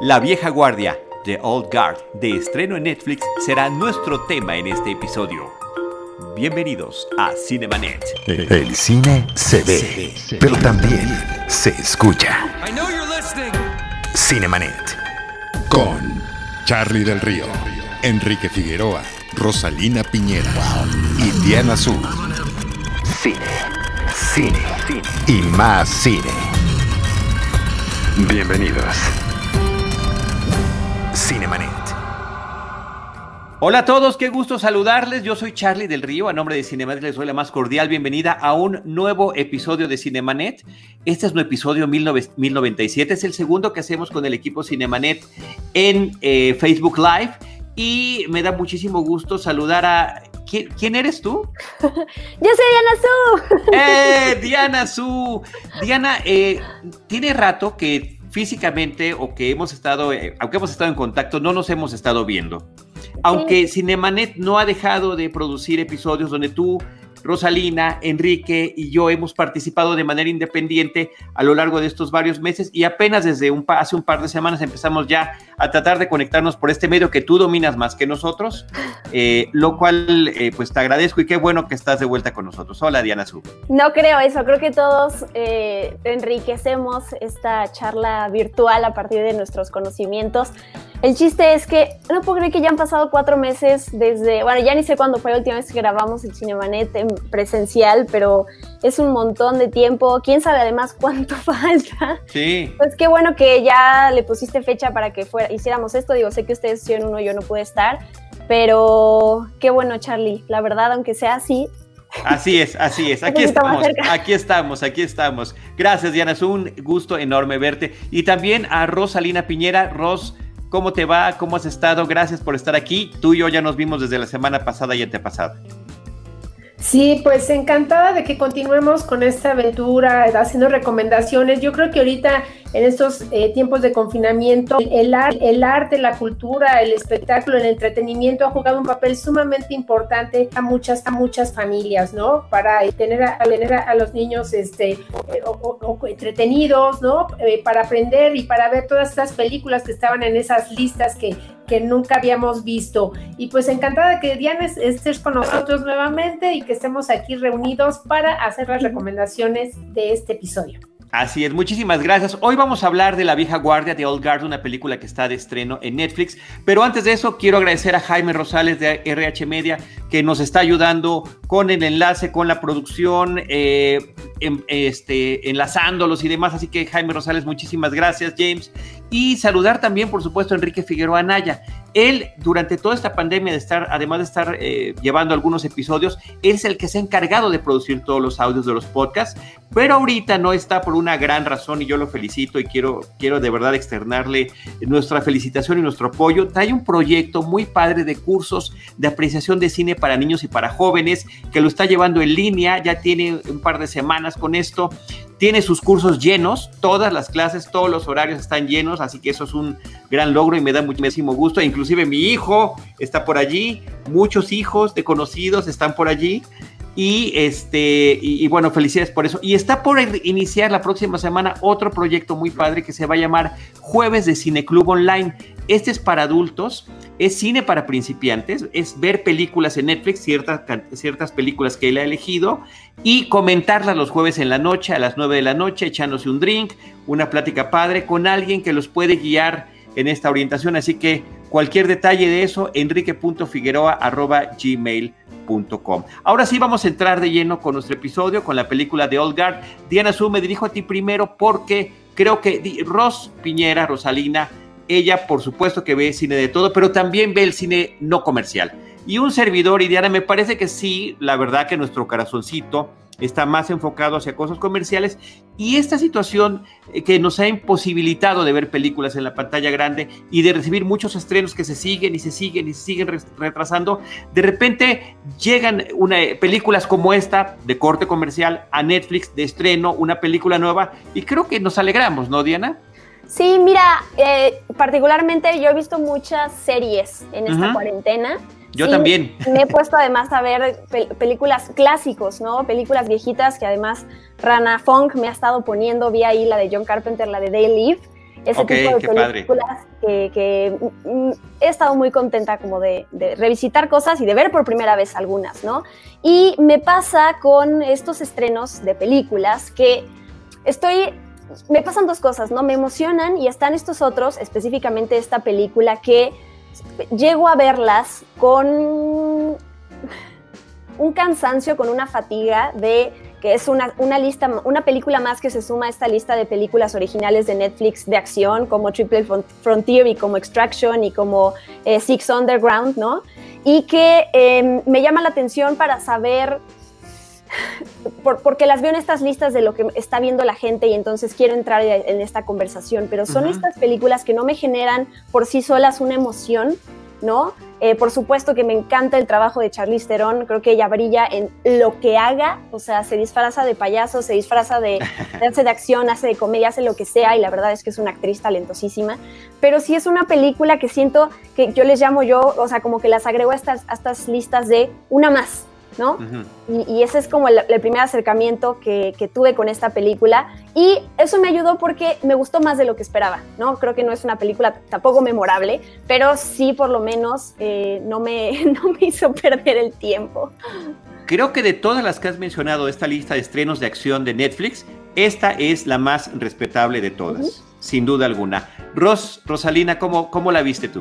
La vieja guardia, The Old Guard, de estreno en Netflix, será nuestro tema en este episodio. Bienvenidos a Cinemanet. El cine se ve, pero también se escucha. Cinemanet. Con Charlie del Río, Enrique Figueroa, Rosalina Piñera y Diana Azul. Cine, cine, cine y más cine. Bienvenidos. Cinemanet. Hola a todos, qué gusto saludarles. Yo soy Charlie del Río. A nombre de Cinemanet les doy la más cordial bienvenida a un nuevo episodio de Cinemanet. Este es un episodio 1097. Es el segundo que hacemos con el equipo Cinemanet en eh, Facebook Live. Y me da muchísimo gusto saludar a. ¿Quién, eres tú? Yo soy Diana Su. ¡Eh! Diana Su. Diana, eh, tiene rato que físicamente o que hemos estado, eh, aunque hemos estado en contacto, no nos hemos estado viendo. Aunque Cinemanet no ha dejado de producir episodios donde tú Rosalina, Enrique y yo hemos participado de manera independiente a lo largo de estos varios meses y apenas desde un, hace un par de semanas empezamos ya a tratar de conectarnos por este medio que tú dominas más que nosotros, eh, lo cual eh, pues te agradezco y qué bueno que estás de vuelta con nosotros. Hola Diana Su. No creo eso, creo que todos eh, enriquecemos esta charla virtual a partir de nuestros conocimientos. El chiste es que no puedo creer que ya han pasado cuatro meses desde, bueno, ya ni sé cuándo fue la última vez que grabamos el Cinemanet en presencial, pero es un montón de tiempo. ¿Quién sabe además cuánto falta? Sí. Pues qué bueno que ya le pusiste fecha para que fuera, hiciéramos esto. Digo, sé que ustedes hicieron uno, yo no pude estar, pero qué bueno, Charlie. La verdad, aunque sea así, Así es, así es. Aquí estamos, aquí estamos, aquí estamos. Gracias, Diana. Es un gusto enorme verte. Y también a Rosalina Piñera. Ros, ¿Cómo te va? ¿Cómo has estado? Gracias por estar aquí. Tú y yo ya nos vimos desde la semana pasada y antepasada. Sí, pues encantada de que continuemos con esta aventura, haciendo recomendaciones. Yo creo que ahorita en estos eh, tiempos de confinamiento, el, el, arte, la cultura, el espectáculo, el entretenimiento ha jugado un papel sumamente importante a muchas, a muchas familias, ¿no? Para tener a, tener a, los niños este, eh, entretenidos, ¿no? Eh, para aprender y para ver todas estas películas que estaban en esas listas que, que nunca habíamos visto. Y pues encantada que Diana estés con nosotros nuevamente y que estemos aquí reunidos para hacer las recomendaciones de este episodio. Así es, muchísimas gracias. Hoy vamos a hablar de La vieja guardia de Old Guard, una película que está de estreno en Netflix. Pero antes de eso, quiero agradecer a Jaime Rosales de RH Media que nos está ayudando con el enlace, con la producción, eh, este, enlazándolos y demás. Así que Jaime Rosales, muchísimas gracias, James. Y saludar también, por supuesto, a Enrique Figueroa Anaya. Él, durante toda esta pandemia, de estar, además de estar eh, llevando algunos episodios, es el que se ha encargado de producir todos los audios de los podcasts, pero ahorita no está por una gran razón y yo lo felicito y quiero, quiero de verdad externarle nuestra felicitación y nuestro apoyo. Trae un proyecto muy padre de cursos de apreciación de cine para niños y para jóvenes que lo está llevando en línea, ya tiene un par de semanas con esto tiene sus cursos llenos, todas las clases, todos los horarios están llenos, así que eso es un gran logro y me da muchísimo gusto. Inclusive mi hijo está por allí, muchos hijos de conocidos están por allí. Y este, y, bueno, felicidades por eso. Y está por iniciar la próxima semana otro proyecto muy padre que se va a llamar Jueves de Cine Club Online. Este es para adultos, es cine para principiantes, es ver películas en Netflix, ciertas, ciertas películas que él ha elegido, y comentarlas los jueves en la noche, a las 9 de la noche, echándose un drink, una plática padre con alguien que los puede guiar en esta orientación. Así que cualquier detalle de eso, enrique.figueroa.gmail.com. Ahora sí vamos a entrar de lleno con nuestro episodio, con la película de Old Guard. Diana Su, me dirijo a ti primero porque creo que Ros Piñera, Rosalina, ella, por supuesto, que ve cine de todo, pero también ve el cine no comercial. Y un servidor, y Diana, me parece que sí, la verdad que nuestro corazoncito está más enfocado hacia cosas comerciales y esta situación eh, que nos ha imposibilitado de ver películas en la pantalla grande y de recibir muchos estrenos que se siguen y se siguen y se siguen retrasando, de repente llegan una, películas como esta de corte comercial a Netflix de estreno, una película nueva y creo que nos alegramos, ¿no, Diana? Sí, mira, eh, particularmente yo he visto muchas series en esta cuarentena. Yo también. Me he puesto además a ver películas clásicos, ¿no? Películas viejitas que además Rana Funk me ha estado poniendo. Vi ahí la de John Carpenter, la de Day Live. ese tipo de películas que, mm, he estado muy contenta como de, de, revisitar cosas y de ver por primera vez algunas, ¿no? Y me pasa con estos estrenos de películas que estoy me pasan dos cosas, ¿no? Me emocionan y están estos otros, específicamente esta película, que llego a verlas con un cansancio, con una fatiga de que es una, una, lista, una película más que se suma a esta lista de películas originales de Netflix de acción, como Triple Frontier y como Extraction y como eh, Six Underground, ¿no? Y que em, me llama la atención para saber porque las veo en estas listas de lo que está viendo la gente y entonces quiero entrar en esta conversación, pero son estas películas que no me generan por sí solas una emoción, ¿no? Eh, por supuesto que me encanta el trabajo de Charlize Theron, creo que ella brilla en lo que haga, o sea, se disfraza de payaso, se disfraza de, hace de acción, hace de comedia, hace lo que sea y la verdad es que es una actriz talentosísima, pero sí es una película que siento que yo les llamo yo, o sea, como que las agrego a estas, a estas listas de una más, ¿no? y, ese es como el, primer acercamiento que, tuve con esta película y eso me ayudó porque me gustó más de lo que esperaba, ¿no? Creo que no es una película tampoco memorable, pero sí por lo menos eh, no, me, no me hizo perder el tiempo. Creo que de todas las que has mencionado, esta lista de estrenos de acción de Netflix, esta es la más respetable de todas, sin duda alguna. Ros, Rosalina, ¿cómo, ¿cómo la viste tú?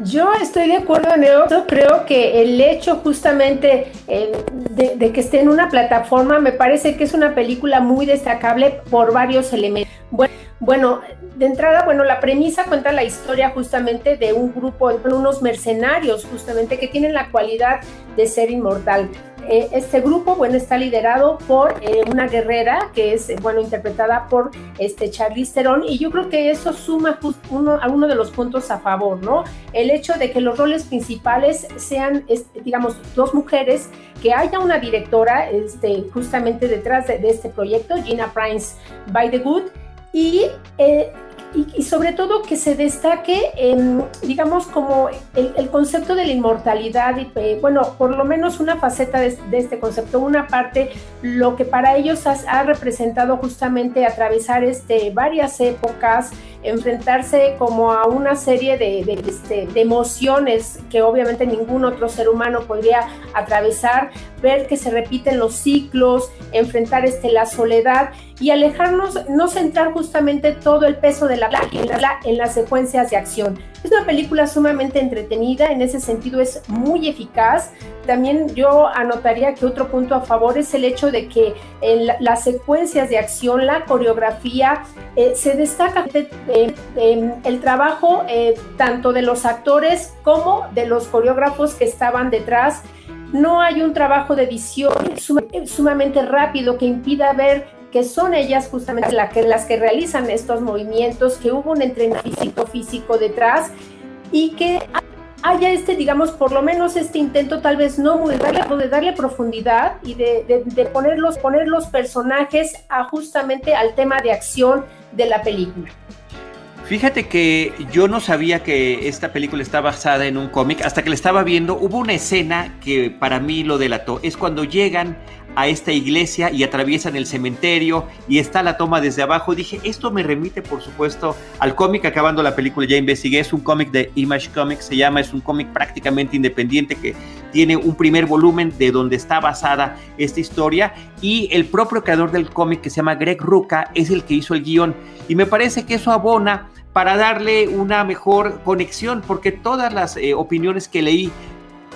Yo estoy de acuerdo en eso. Creo que el hecho justamente eh, de, que esté en una plataforma me parece que es una película muy destacable por varios elementos. Bueno, bueno, de entrada, bueno, la premisa cuenta la historia justamente de un grupo, unos mercenarios justamente que tienen la cualidad de ser inmortal. Eh, este grupo, bueno, está liderado por eh, una guerrera que es, bueno, interpretada por este Charlize Theron y yo creo que eso suma uno, a uno de los puntos a favor, ¿no? El hecho de que los roles principales sean, digamos, dos mujeres, que haya una directora este, justamente detrás de, de este proyecto, Gina Prince by the Good, y, eh, y, sobre todo que se destaque, digamos, como el, concepto de la inmortalidad eh, bueno, por lo menos una faceta de, este concepto, una parte, lo que para ellos ha, representado justamente atravesar este, varias épocas, enfrentarse como a una serie de, este, de, emociones que obviamente ningún otro ser humano podría atravesar, ver que se repiten los ciclos, enfrentar este, la soledad y alejarnos, no centrar justamente todo el peso de la en, en las secuencias de acción. Es una película sumamente entretenida, en ese sentido es muy eficaz. También yo anotaría que otro punto a favor es el hecho de que en las secuencias de acción, la coreografía, eh, se destaca eh, el trabajo eh, tanto de los actores como de los coreógrafos que estaban detrás. No hay un trabajo de edición sumamente rápido que impida ver que son ellas justamente las que realizan estos movimientos, que hubo un entrenamiento físico detrás y que haya este, digamos, por lo menos este intento tal vez no muy darle, de darle profundidad y de, poner, los, poner los personajes justamente al tema de acción de la película. Fíjate que yo no sabía que esta película está basada en un cómic, hasta que la estaba viendo, hubo una escena que para mí lo delató, es cuando llegan a esta iglesia y atraviesan el cementerio y está la toma desde abajo. Dije, esto me remite, por supuesto, al cómic. Acabando la película ya investigué, es un cómic de Image Comics, se llama, es un cómic prácticamente independiente que tiene un primer volumen de donde está basada esta historia y el propio creador del cómic que se llama Greg Ruca es el que hizo el guion y me parece que eso abona para darle una mejor conexión porque todas las eh, opiniones que leí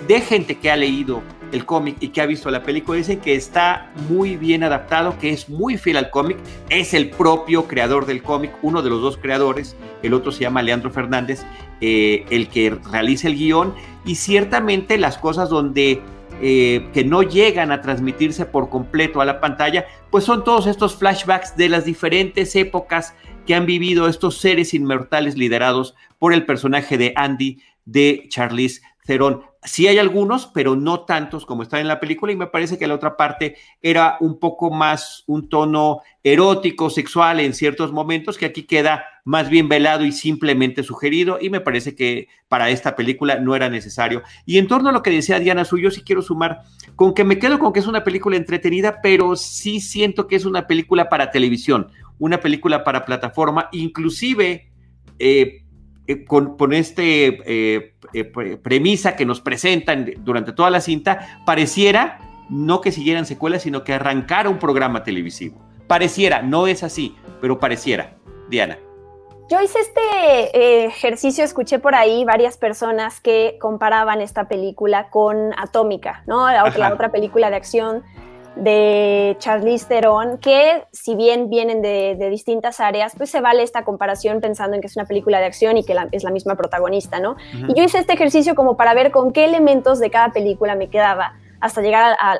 de gente que ha leído el cómic y que ha visto la película dicen que está muy bien adaptado, que es muy fiel al cómic, es el propio creador del cómic, uno de los dos creadores, el otro se llama Leandro Fernández, eh, el que realiza el guion y ciertamente las cosas donde eh, que no llegan a transmitirse por completo a la pantalla, pues son todos estos flashbacks de las diferentes épocas que han vivido estos seres inmortales liderados por el personaje de Andy de Charlize Theron. Sí hay algunos, pero no tantos como están en la película y me parece que la otra parte era un poco más un tono erótico, sexual en ciertos momentos, que aquí queda más bien velado y simplemente sugerido y me parece que para esta película no era necesario. Y en torno a lo que decía Diana Suyo, sí quiero sumar con que me quedo con que es una película entretenida, pero sí siento que es una película para televisión una película para plataforma, inclusive eh, eh, con, con este eh, premisa que nos presentan durante toda la cinta, pareciera no que siguieran secuelas, sino que arrancara un programa televisivo. Pareciera, no es así, pero pareciera. Diana. Yo hice este ejercicio, escuché por ahí varias personas que comparaban esta película con Atómica, ¿no? La, la otra película de acción de Charlize Theron, que si bien vienen de, distintas áreas, pues se vale esta comparación pensando en que es una película de acción y que es la misma protagonista, ¿no? Y yo hice este ejercicio como para ver con qué elementos de cada película me quedaba hasta llegar a,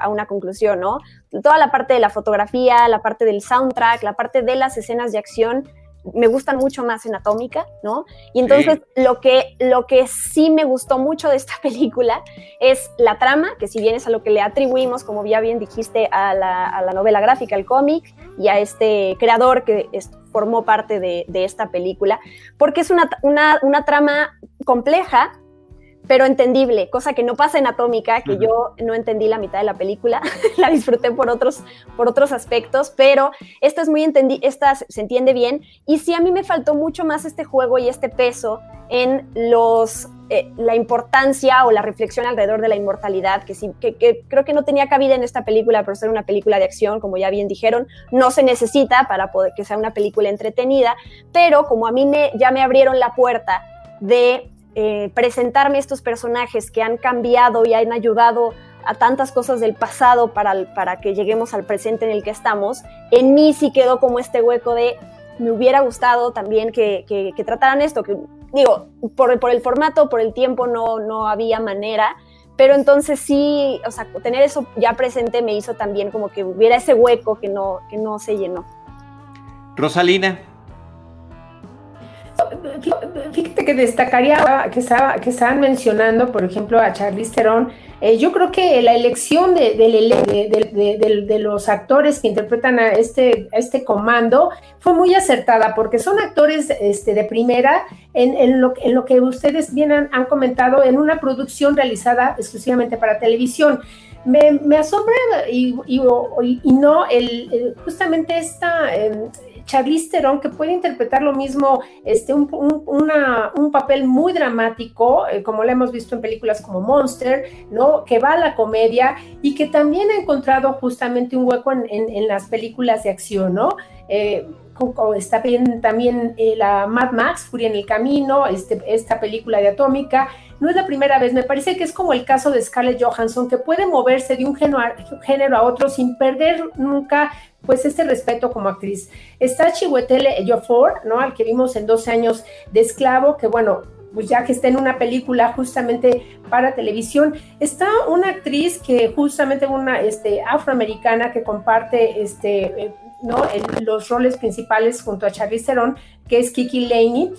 a, una conclusión, ¿no? Toda la parte de la fotografía, la parte del soundtrack, la parte de las escenas de acción, me gustan mucho más en Atómica, ¿no? Y entonces lo, que, lo que sí me gustó mucho de esta película es la trama, que si bien es a lo que le atribuimos, como ya bien dijiste, a la, novela gráfica, al cómic, y a este creador que formó parte de, esta película, porque es una, una, una trama compleja, pero entendible, cosa que no pasa en Atómica, que yo no entendí la mitad de la película, la disfruté por otros, por otros aspectos, pero esta es muy entendi esta se entiende bien, y sí a mí me faltó mucho más este juego y este peso en los, eh, la importancia o la reflexión alrededor de la inmortalidad, que, sí, que, creo que no tenía cabida en esta película por ser una película de acción, como ya bien dijeron, no se necesita para poder que sea una película entretenida, pero como a mí me, ya me abrieron la puerta de eh, presentarme estos personajes que han cambiado y han ayudado a tantas cosas del pasado para, para que lleguemos al presente en el que estamos, en mí sí quedó como este hueco de me hubiera gustado también que, que, trataran esto, que digo, por, por, el formato, por el tiempo no, no había manera, pero entonces sí, o sea, tener eso ya presente me hizo también como que hubiera ese hueco que no, que no se llenó. Rosalina, Fíjate que destacaría que, estaba, que estaban mencionando, por ejemplo, a Charlize Theron. Eh, yo creo que la elección de, de, los actores que interpretan a este, a este comando fue muy acertada, porque son actores este, de primera en, lo, en lo que ustedes bien han, comentado, en una producción realizada exclusivamente para televisión. Me, asombra y, no el, justamente esta em, Charlize Theron, que puede interpretar lo mismo, este, un, un, papel muy dramático, eh, como lo hemos visto en películas como Monster, ¿no? Que va a la comedia y que también ha encontrado justamente un hueco en, en, las películas de acción, ¿no? Eh, está bien también eh, la Mad Max, Furia en el Camino, este, esta película de Atómica. No es la primera vez, me parece que es como el caso de Scarlett Johansson, que puede moverse de un género a, otro sin perder nunca pues este respeto como actriz. Está Chihuetele Ejiofor, ¿no? Al que vimos en 12 años de esclavo, que bueno, pues ya que está en una película justamente para televisión, está una actriz que justamente una este, afroamericana que comparte este, ¿no? los roles principales junto a Charlize Theron, que es Kiki Laney,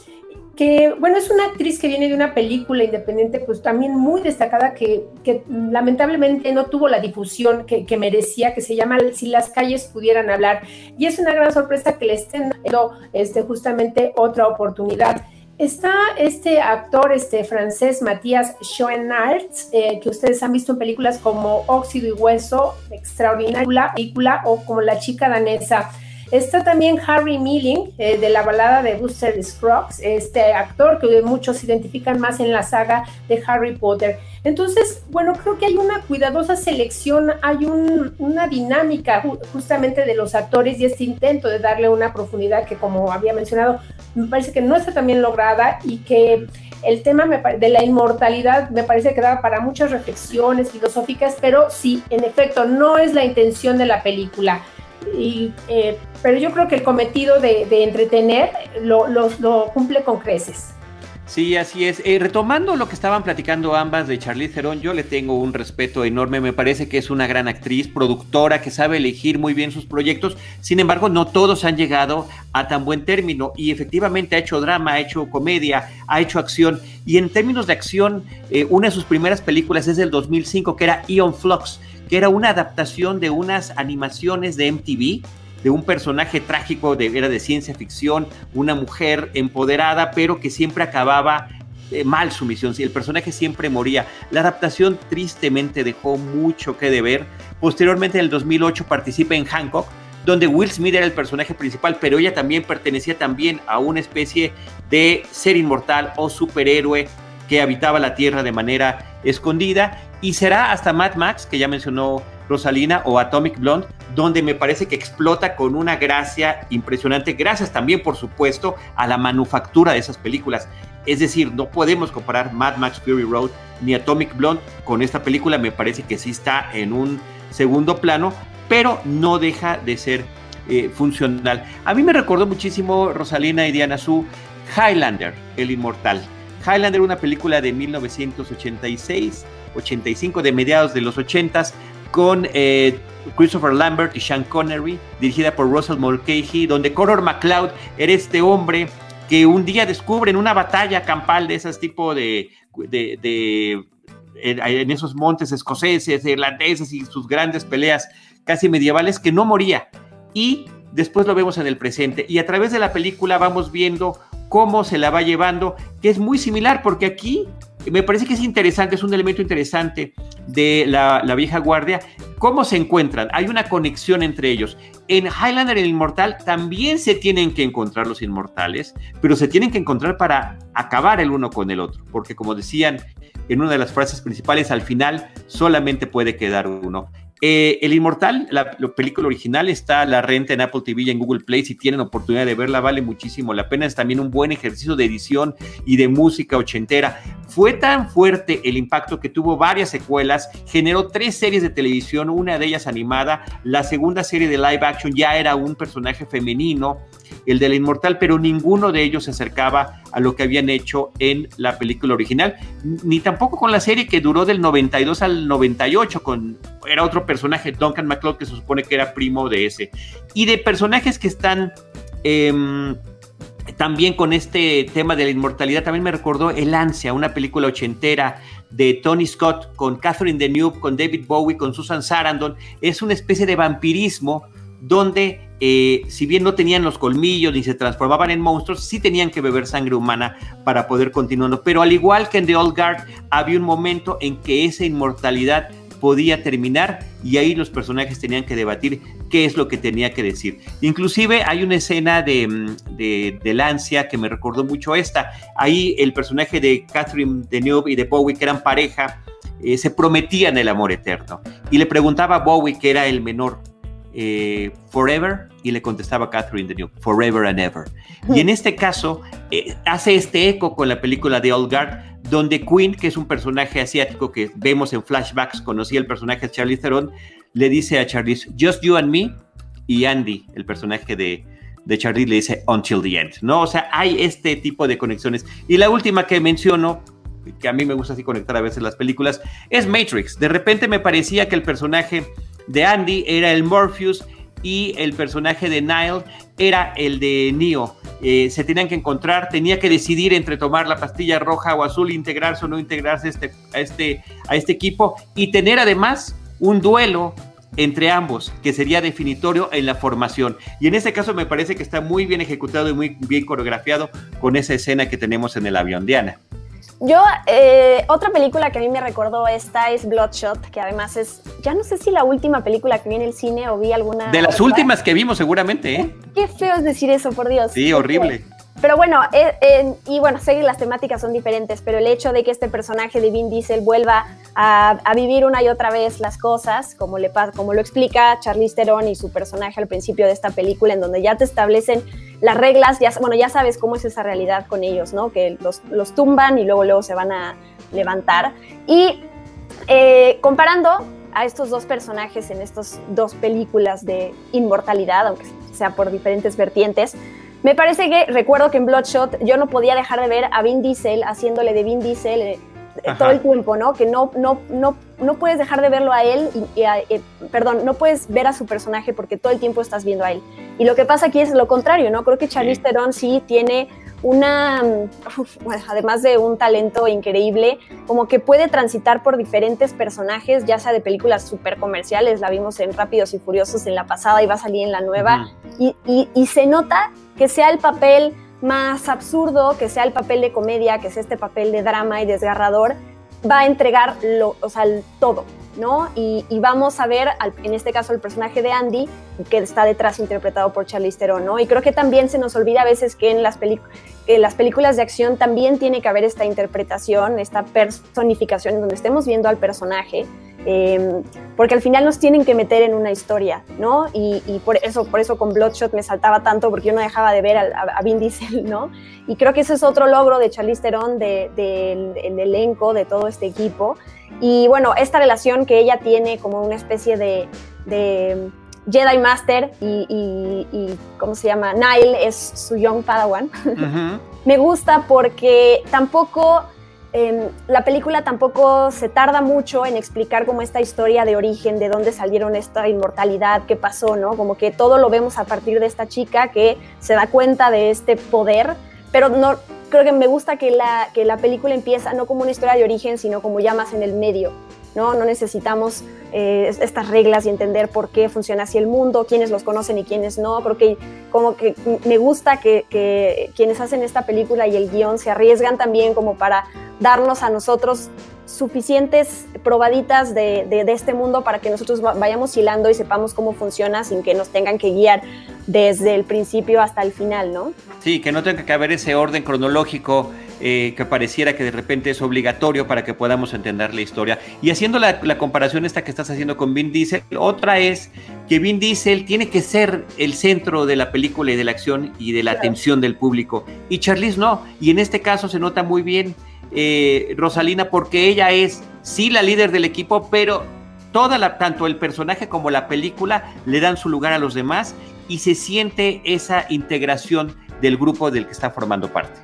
que, bueno, es una actriz que viene de una película independiente, pues también muy destacada, que, lamentablemente no tuvo la difusión que, merecía, que se llama Si las calles pudieran hablar. Y es una gran sorpresa que le estén dando este, justamente otra oportunidad. Está este actor este, francés Matías Schoenart, eh, que ustedes han visto en películas como Óxido y Hueso, extraordinaria película, o como La chica danesa. Está también Harry Milling, eh, de la balada de Buster Scruggs, este actor que muchos identifican más en la saga de Harry Potter. Entonces, bueno, creo que hay una cuidadosa selección, hay una dinámica justamente de los actores y este intento de darle una profundidad que, como había mencionado, me parece que no está tan bien lograda y que el tema de la inmortalidad me parece que da para muchas reflexiones filosóficas, pero sí, en efecto, no es la intención de la película. Y, eh, pero yo creo que el cometido de, entretener lo, cumple con creces. Sí, así es. Eh, retomando lo que estaban platicando ambas de Charlize Theron, yo le tengo un respeto enorme. Me parece que es una gran actriz, productora, que sabe elegir muy bien sus proyectos. Sin embargo, no todos han llegado a tan buen término. Y efectivamente ha hecho drama, ha hecho comedia, ha hecho acción. Y en términos de acción, eh, una de sus primeras películas es del 2005, que era Ion Flux que era una adaptación de unas animaciones de MTV, de un personaje trágico, de, era de ciencia ficción, una mujer empoderada, pero que siempre acababa eh, mal su misión, el personaje siempre moría. La adaptación tristemente dejó mucho que deber. Posteriormente, en el 2008, participa en Hancock, donde Will Smith era el personaje principal, pero ella también pertenecía también a una especie de ser inmortal o superhéroe que habitaba la Tierra de manera escondida. Y será hasta Mad Max, que ya mencionó Rosalina, o Atomic Blonde, donde me parece que explota con una gracia impresionante, gracias también, por supuesto, a la manufactura de esas películas. Es decir, no podemos comparar Mad Max Fury Road ni Atomic Blonde con esta película, me parece que sí está en un segundo plano, pero no deja de ser eh, funcional. A mí me recordó muchísimo Rosalina y Diana Su Highlander, el inmortal. Highlander, una película de 1986, 85, de mediados de los 80s, con eh, Christopher Lambert y Sean Connery, dirigida por Russell Mulcahy, donde Conor McLeod era este hombre que un día descubre en una batalla campal de esos tipo de, en esos montes escoceses, irlandeses y sus grandes peleas casi medievales, que no moría. Y después lo vemos en el presente. Y a través de la película vamos viendo cómo se la va llevando, que es muy similar, porque aquí me parece que es interesante, es un elemento interesante de la, vieja guardia, cómo se encuentran. Hay una conexión entre ellos. En Highlander el Inmortal también se tienen que encontrar los inmortales, pero se tienen que encontrar para acabar el uno con el otro, porque como decían en una de las frases principales, al final solamente puede quedar uno. Eh, el Inmortal, la, película original, está a la renta en Apple TV y en Google Play. Si tienen oportunidad de verla, vale muchísimo la pena. Es también un buen ejercicio de edición y de música ochentera. Fue tan fuerte el impacto que tuvo varias secuelas, generó tres series de televisión, una de ellas animada. La segunda serie de live action ya era un personaje femenino el del inmortal, pero ninguno de ellos se acercaba a lo que habían hecho en la película original, ni tampoco con la serie que duró del 92 al 98, con, era otro personaje, Duncan MacLeod, que se supone que era primo de ese. Y de personajes que están... Em, también con este tema de la inmortalidad, también me recordó El Ansia, una película ochentera de Tony Scott con Catherine Deneuve, con David Bowie, con Susan Sarandon. Es una especie de vampirismo donde eh, si bien no tenían los colmillos ni se transformaban en monstruos, sí tenían que beber sangre humana para poder continuar. Pero al igual que en The Old Guard, había un momento en que esa inmortalidad podía terminar y ahí los personajes tenían que debatir qué es lo que tenía que decir. Inclusive hay una escena de, mm, de, Lancia que me recordó mucho esta. Ahí el personaje de Catherine Deneuve y de Bowie, que eran pareja, eh, se prometían el amor eterno. Y le preguntaba a Bowie, que era el menor, eh, Forever y le contestaba Catherine Deneuve, Forever and Ever. Y en este caso eh, hace este eco con la película de Old Guard, donde Queen, que es un personaje asiático que vemos en flashbacks, conocía el personaje de Charlie Theron, le dice a Charlize, Just You and Me, y Andy, el personaje de, de Charlie, le dice Until the End, ¿no? O sea, hay este tipo de conexiones. Y la última que menciono, que a mí me gusta así conectar a veces las películas, es Matrix. De repente me parecía que el personaje de Andy era el Morpheus y el personaje de Nile era el de Neo. Eh, se tenían que encontrar, tenía que decidir entre tomar la pastilla roja o azul, integrarse o no integrarse a este, a este, a este equipo y tener además un duelo entre ambos, que sería definitorio en la formación. Y en este caso me parece que está muy bien ejecutado y muy bien coreografiado con esa escena que tenemos en el avión. Diana. Yo, eh, otra película que a mí me recordó esta es Bloodshot, que además es, ya no sé si la última película que vi en el cine o vi alguna. De las últimas que vimos, seguramente, ¿eh? Qué feo es decir eso, por Dios. Sí, horrible. Pero bueno, eh, y bueno, sé que las temáticas son diferentes, pero el hecho de que este personaje de Vin Diesel vuelva a, vivir una y otra vez las cosas, como, le, como lo explica Charlize Theron y su personaje al principio de esta película, en donde ya te establecen las reglas, ya, bueno, ya sabes cómo es esa realidad con ellos, ¿no? Que los, los tumban y luego, luego se van a levantar. Y eh, comparando a estos dos personajes en estas dos películas de inmortalidad, aunque sea por diferentes vertientes, me parece que recuerdo que en Bloodshot yo no podía dejar de ver a Vin Diesel haciéndole de Vin Diesel eh, todo el tiempo, ¿no? Que no, no, no, no puedes dejar de verlo a él, y, eh, perdón, no puedes ver a su personaje porque todo el tiempo estás viendo a él. Y lo que pasa aquí es lo contrario, ¿no? Creo que Charlize Theron sí tiene una, además de un talento increíble, como que puede transitar por diferentes personajes, ya sea de películas súper comerciales, la vimos en Rápidos y Furiosos en la pasada y va a salir en la nueva, y, y, se nota que sea el papel más absurdo, que sea el papel de comedia, que sea este papel de drama y desgarrador, va a entregar lo, o sea, todo. ¿No? Y, vamos a ver, en este caso, el personaje de Andy, que está detrás interpretado por Charlize Theron. Y creo que también se nos olvida a veces que en las, las películas de acción también tiene que haber esta interpretación, esta personificación en donde estemos viendo al personaje, em, porque al final nos tienen que meter en una historia, ¿no? Y, por, eso, por eso con Bloodshot me saltaba tanto, porque yo no dejaba de ver a, Vin Diesel, ¿no? Y creo que ese es otro logro de Charlize Theron, del elenco, de todo este equipo. Y bueno, esta relación que ella tiene como una especie de, Jedi Master y, ¿cómo se llama? Nile es su young Padawan. Me gusta porque tampoco, em, la película tampoco se tarda mucho en explicar como esta historia de origen, de dónde salieron esta inmortalidad, qué pasó, ¿no? Como que todo lo vemos a partir de esta chica que se da cuenta de este poder, pero no, creo que me gusta que la, que la película empieza no como una historia de origen, sino como ya más en el medio. ¿No? No necesitamos eh, estas reglas y entender por qué funciona así el mundo, quiénes los conocen y quiénes no. Creo que como que me gusta que, que quienes hacen esta película y el guion se arriesgan también como para darnos a nosotros suficientes probaditas de, de, este mundo para que nosotros vayamos hilando y sepamos cómo funciona sin que nos tengan que guiar desde el principio hasta el final, ¿no? Sí, que no tenga que haber ese orden cronológico eh, que pareciera que de repente es obligatorio para que podamos entender la historia. Y haciendo la, la, comparación esta que estás haciendo con Vin Diesel, otra es que Vin Diesel tiene que ser el centro de la película y de la acción y de la atención del público. Y Charlize no. Y en este caso se nota muy bien eh, Rosalina porque ella es sí la líder del equipo, pero toda la, tanto el personaje como la película le dan su lugar a los demás y se siente esa integración del grupo del que está formando parte.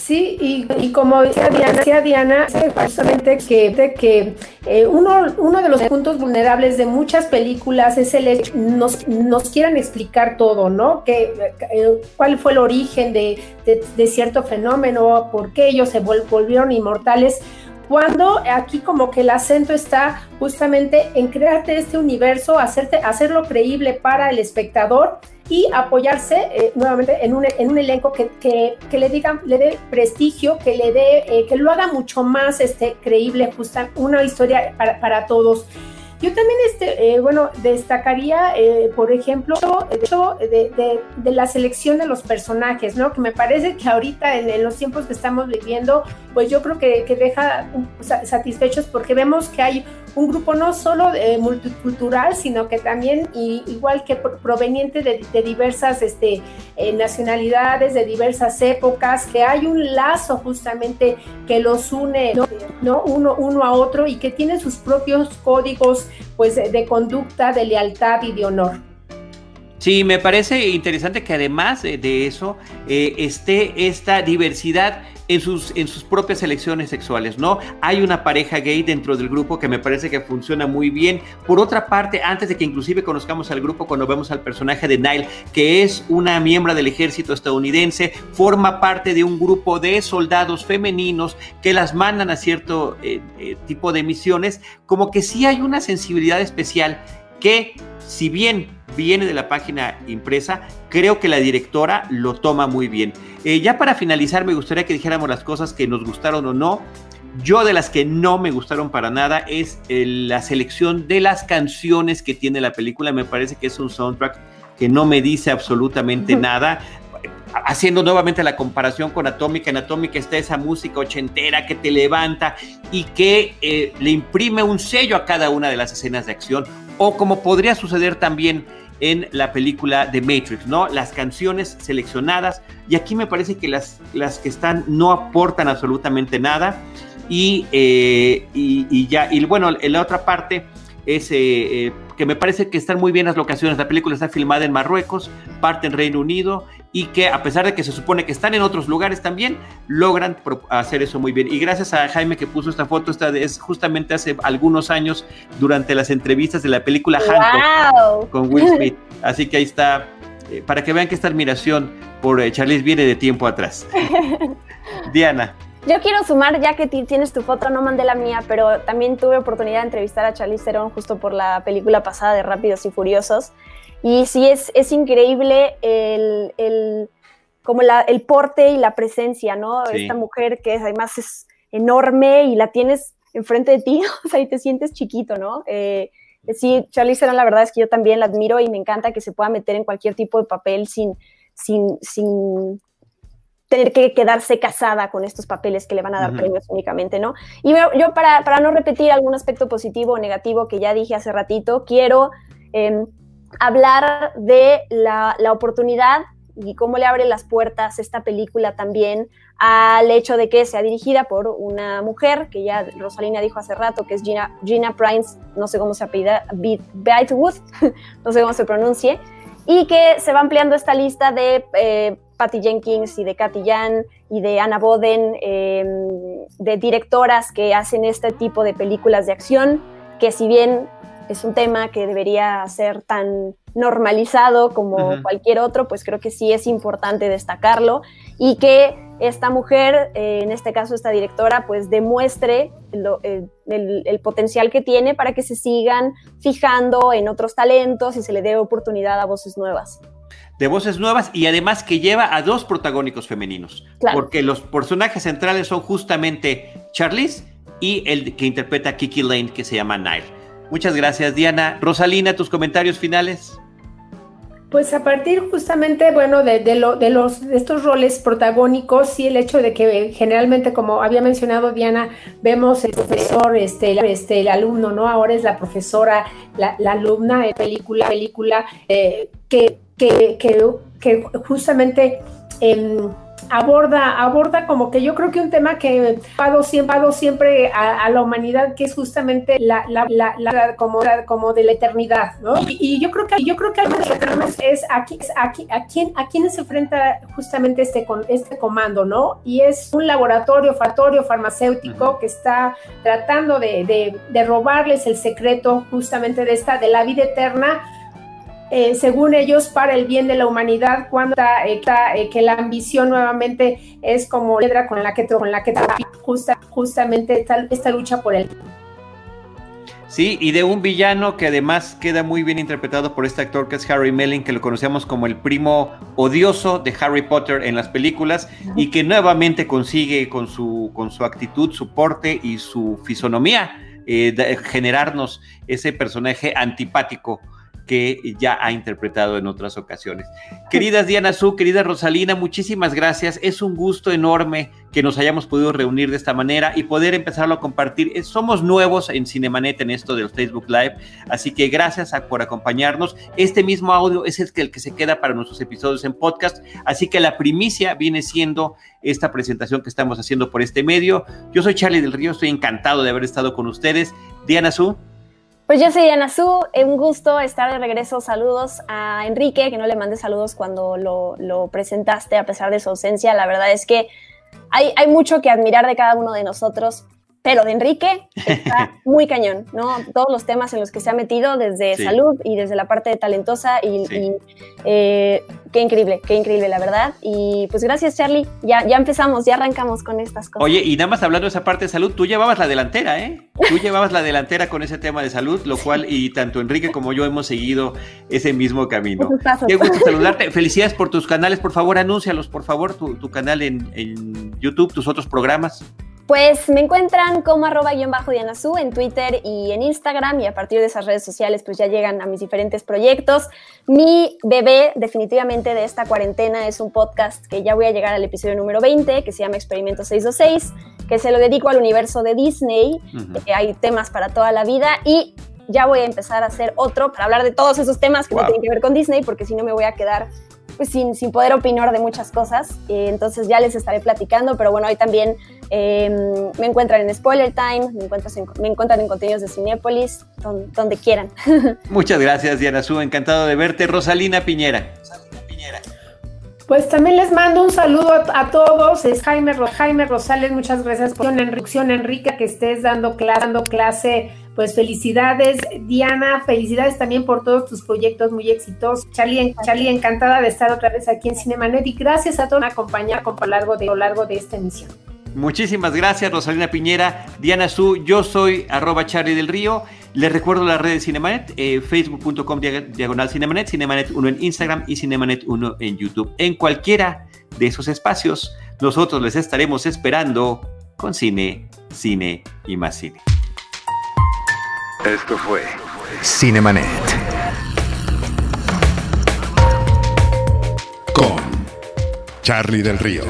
Sí, y, como decía Diana, Diana justamente que, que eh, uno, uno de los puntos vulnerables de muchas películas es el hecho, nos, nos quieran explicar todo, ¿no? Que, eh, ¿Cuál fue el origen de, de, cierto fenómeno? ¿Por qué ellos se volvieron inmortales? Cuando aquí como que el acento está justamente en crearte este universo, hacerte, hacerlo creíble para el espectador y apoyarse eh, nuevamente en un, en un elenco que, que, le diga, le dé prestigio, que le dé, eh, que lo haga mucho más este, creíble, justa, una historia para, para todos. Yo también, este, eh, bueno, destacaría, eh, por ejemplo, de, de, de, la selección de los personajes, ¿no? Que me parece que ahorita, en, los tiempos que estamos viviendo, pues yo creo que, que deja satisfechos porque vemos que hay un grupo no solo eh, multicultural, sino que también, igual que proveniente de, diversas este, nacionalidades, de diversas épocas, que hay un lazo justamente que los une ¿no? Uno, uno a otro y que tiene sus propios códigos pues, de conducta, de lealtad y de honor. Sí, me parece interesante que además de eso eh, esté esta diversidad en sus, en sus propias elecciones sexuales, ¿no? Hay una pareja gay dentro del grupo que me parece que funciona muy bien. Por otra parte, antes de que inclusive conozcamos al grupo, cuando vemos al personaje de Nile, que es una miembro del ejército estadounidense, forma parte de un grupo de soldados femeninos que las mandan a cierto eh, eh, tipo de misiones, como que sí hay una sensibilidad especial que si bien viene de la página impresa, creo que la directora lo toma muy bien. Eh, ya para finalizar, me gustaría que dijéramos las cosas que nos gustaron o no. Yo de las que no me gustaron para nada es eh, la selección de las canciones que tiene la película. Me parece que es un soundtrack que no me dice absolutamente nada. Haciendo nuevamente la comparación con Atómica, en Atómica está esa música ochentera que te levanta y que eh, le imprime un sello a cada una de las escenas de acción. O como podría suceder también en la película de Matrix, ¿no? Las canciones seleccionadas, y aquí me parece que las, las que están no aportan absolutamente nada, y, eh, y, ya, y bueno, en la otra parte es eh, que me parece que están muy bien las locaciones, la película está filmada en Marruecos, parte en Reino Unido, y que a pesar de que se supone que están en otros lugares también, logran hacer eso muy bien. Y gracias a Jaime que puso esta foto, esta es justamente hace algunos años durante las entrevistas de la película Hancock con Will Smith. Así que ahí está, eh, para que vean que esta admiración por eh, Charlize viene de tiempo atrás. Diana. Yo quiero sumar, ya que tienes tu foto, no mandé la mía, pero también tuve oportunidad de entrevistar a Charlize Theron justo por la película pasada de Rápidos y Furiosos. Y sí, es, es increíble el, el como la, el porte y la presencia, ¿no? Esta mujer que además es enorme y la tienes enfrente de ti, o sea, y te sientes chiquito, ¿no? Eh, sí, Charlize Theron, la verdad es que yo también la admiro y me encanta que se pueda meter en cualquier tipo de papel sin, sin, sin tener que quedarse casada con estos papeles que le van a dar premios únicamente, ¿no? Y yo, para, para, no repetir algún aspecto positivo o negativo que ya dije hace ratito, quiero em, hablar de la, la, oportunidad y cómo le abre las puertas esta película también al hecho de que sea dirigida por una mujer, que ya Rosalina dijo hace rato, que es Gina, Gina Prince, no sé cómo se apellida, Beatwood, no sé cómo se pronuncie, y que se va ampliando esta lista de eh, Patty Jenkins y de Katy Jan y de Anna Boden, em, de directoras que hacen este tipo de películas de acción, que si bien es un tema que debería ser tan normalizado como cualquier otro, pues creo que sí es importante destacarlo y que esta mujer, eh, en este caso esta directora, pues demuestre eh, el, potencial que tiene para que se sigan fijando en otros talentos y se le dé oportunidad a voces nuevas de voces nuevas y además que lleva a dos protagónicos femeninos. Porque los personajes centrales son justamente Charlize y el que interpreta a Kiki Lane, que se llama Nile. Muchas gracias, Diana. Rosalina, tus comentarios finales. Pues a partir justamente, bueno, de, de, lo, de, los, de estos roles protagónicos, sí el hecho de que generalmente, como había mencionado Diana, vemos el profesor, este, el, este, el alumno, ¿no? Ahora es la profesora, la, alumna de película, película, eh, que, que, que, que, justamente... en aborda, aborda como que yo creo que un tema que ha siempre, siempre a, la humanidad, que es justamente la, la, la, como, como de la eternidad, ¿no? Y, yo creo que yo creo que es aquí, aquí, a quién, a quién se enfrenta justamente este, con, este comando, ¿no? Y es un laboratorio, factorio farmacéutico que está tratando de, de, de robarles el secreto justamente de esta, de la vida eterna eh, según ellos, para el bien de la humanidad, cuando está, eh, que la ambición nuevamente es como piedra con la que, con la que justa, justamente esta, esta lucha por el Sí, y de un villano que además queda muy bien interpretado por este actor que es Harry Melling, que lo conocemos como el primo odioso de Harry Potter en las películas y que nuevamente consigue con su, con su actitud, su porte y su fisonomía eh, generarnos ese personaje antipático que ya ha interpretado en otras ocasiones. Queridas Diana Su, querida Rosalina, muchísimas gracias. Es un gusto enorme que nos hayamos podido reunir de esta manera y poder empezarlo a compartir. Eh, somos nuevos en Cinemanet en esto del Facebook Live, así que gracias por acompañarnos. Este mismo audio es el que, el que se queda para nuestros episodios en podcast, así que la primicia viene siendo esta presentación que estamos haciendo por este medio. Yo soy Charlie del Río, estoy encantado de haber estado con ustedes. Diana Su. Pues yo soy Ana Su, un gusto estar de regreso. Saludos a Enrique, que no le mande saludos cuando lo, presentaste a pesar de su ausencia. La verdad es que hay mucho que admirar de cada uno de nosotros, pero de Enrique está muy cañón, ¿no? Todos los temas en los que se ha metido desde salud y desde la parte de talentosa y, eh, qué increíble, qué increíble, la verdad. Y pues gracias, Charlie. Ya, ya empezamos, ya arrancamos con estas cosas. Oye, y nada más hablando de esa parte de salud, tú llevabas la delantera, ¿eh? Tú llevabas la delantera con ese tema de salud, lo cual, y tanto Enrique como yo hemos seguido ese mismo camino. Qué gusto saludarte. Felicidades por tus canales, por favor, anúncialos, por favor, tu, canal en, en YouTube, tus otros programas. Pues me encuentran como arroba guion bajo Dianazú en Twitter y en Instagram y a partir de esas redes sociales pues ya llegan a mis diferentes proyectos. Mi bebé definitivamente de esta cuarentena es un podcast que ya voy a llegar al episodio número 20 que se llama Experimento 626 que se lo dedico al universo de Disney, que hay temas para toda la vida y ya voy a empezar a hacer otro para hablar de todos esos temas que no tienen que ver con Disney porque si no me voy a quedar pues, sin, sin poder opinar de muchas cosas. Eh, entonces ya les estaré platicando, pero bueno, hoy también em, me encuentran en Spoiler Time, me, encuentran en, me encuentran en contenidos de Cinépolis, donde, quieran. Muchas gracias, Diana Su, encantado de verte. Rosalina Piñera. Pues también les mando un saludo a, todos. Es Jaime, Jaime Rosales, muchas gracias por la introducción, Enrique, que estés dando clase, dando clase pues felicidades, Diana, felicidades también por todos tus proyectos muy exitosos. Charlie, Charlie encantada de estar otra vez aquí en Cinemanet y gracias a todos por acompañar a lo largo de, lo largo de esta emisión. Muchísimas gracias, Rosalina Piñera, Diana Su, yo soy arroba Charlie del Río. Les recuerdo las redes Cinemanet, eh, facebook.com diagonal Cinemanet, Cinemanet 1 en Instagram y Cinemanet 1 en YouTube. En cualquiera de esos espacios, nosotros les estaremos esperando con cine, cine y más cine. Esto fue Cinemanet. Con Charlie del Río,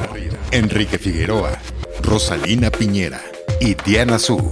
Enrique Figueroa, Rosalina Piñera y Diana Su.